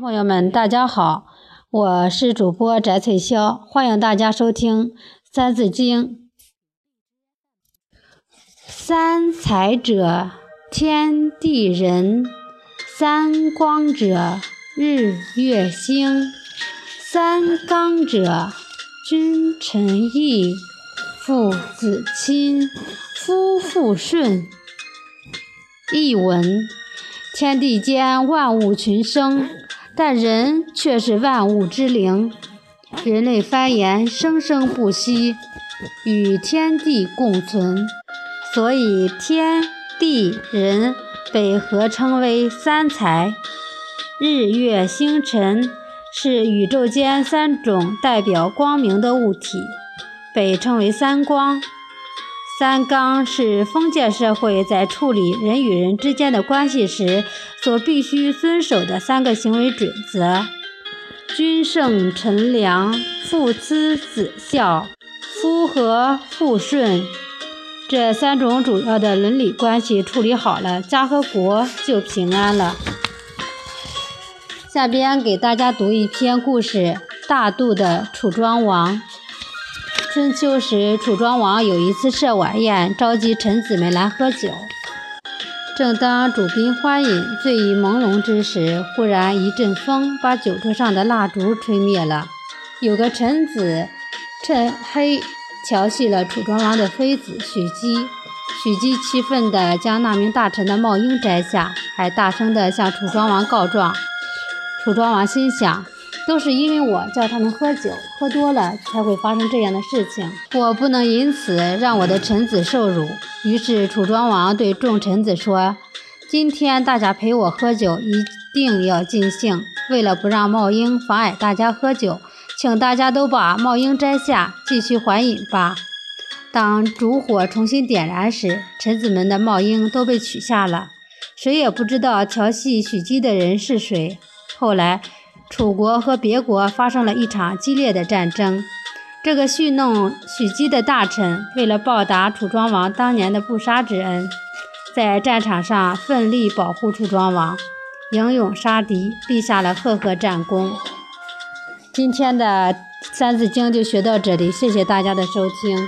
朋友们，大家好，我是主播翟翠霄，欢迎大家收听《三字经》。三才者，天地人；三光者，日月星；三纲者，君臣义，父子亲，夫妇顺。译文：天地间万物群生。但人却是万物之灵，人类繁衍生生不息，与天地共存，所以天地人被合称为三才。日月星辰是宇宙间三种代表光明的物体，被称为三光。三纲是封建社会在处理人与人之间的关系时所必须遵守的三个行为准则：君圣臣良、父慈子孝、夫和妇顺。这三种主要的伦理关系处理好了，家和国就平安了。下边给大家读一篇故事：大度的楚庄王。春秋时，楚庄王有一次设晚宴，召集臣子们来喝酒。正当主宾欢饮、醉意朦胧之时，忽然一阵风把酒桌上的蜡烛吹灭了。有个臣子趁黑调戏了楚庄王的妃子许姬，许姬气愤地将那名大臣的帽缨摘下，还大声地向楚庄王告状。楚庄王心想。都是因为我叫他们喝酒，喝多了才会发生这样的事情。我不能因此让我的臣子受辱。于是楚庄王对众臣子说：“今天大家陪我喝酒，一定要尽兴。为了不让帽缨妨碍大家喝酒，请大家都把帽缨摘下，继续欢饮吧。”当烛火重新点燃时，臣子们的帽缨都被取下了，谁也不知道调戏许姬的人是谁。后来。楚国和别国发生了一场激烈的战争。这个戏弄许姬的大臣，为了报答楚庄王当年的不杀之恩，在战场上奋力保护楚庄王，英勇杀敌，立下了赫赫战功。今天的《三字经》就学到这里，谢谢大家的收听。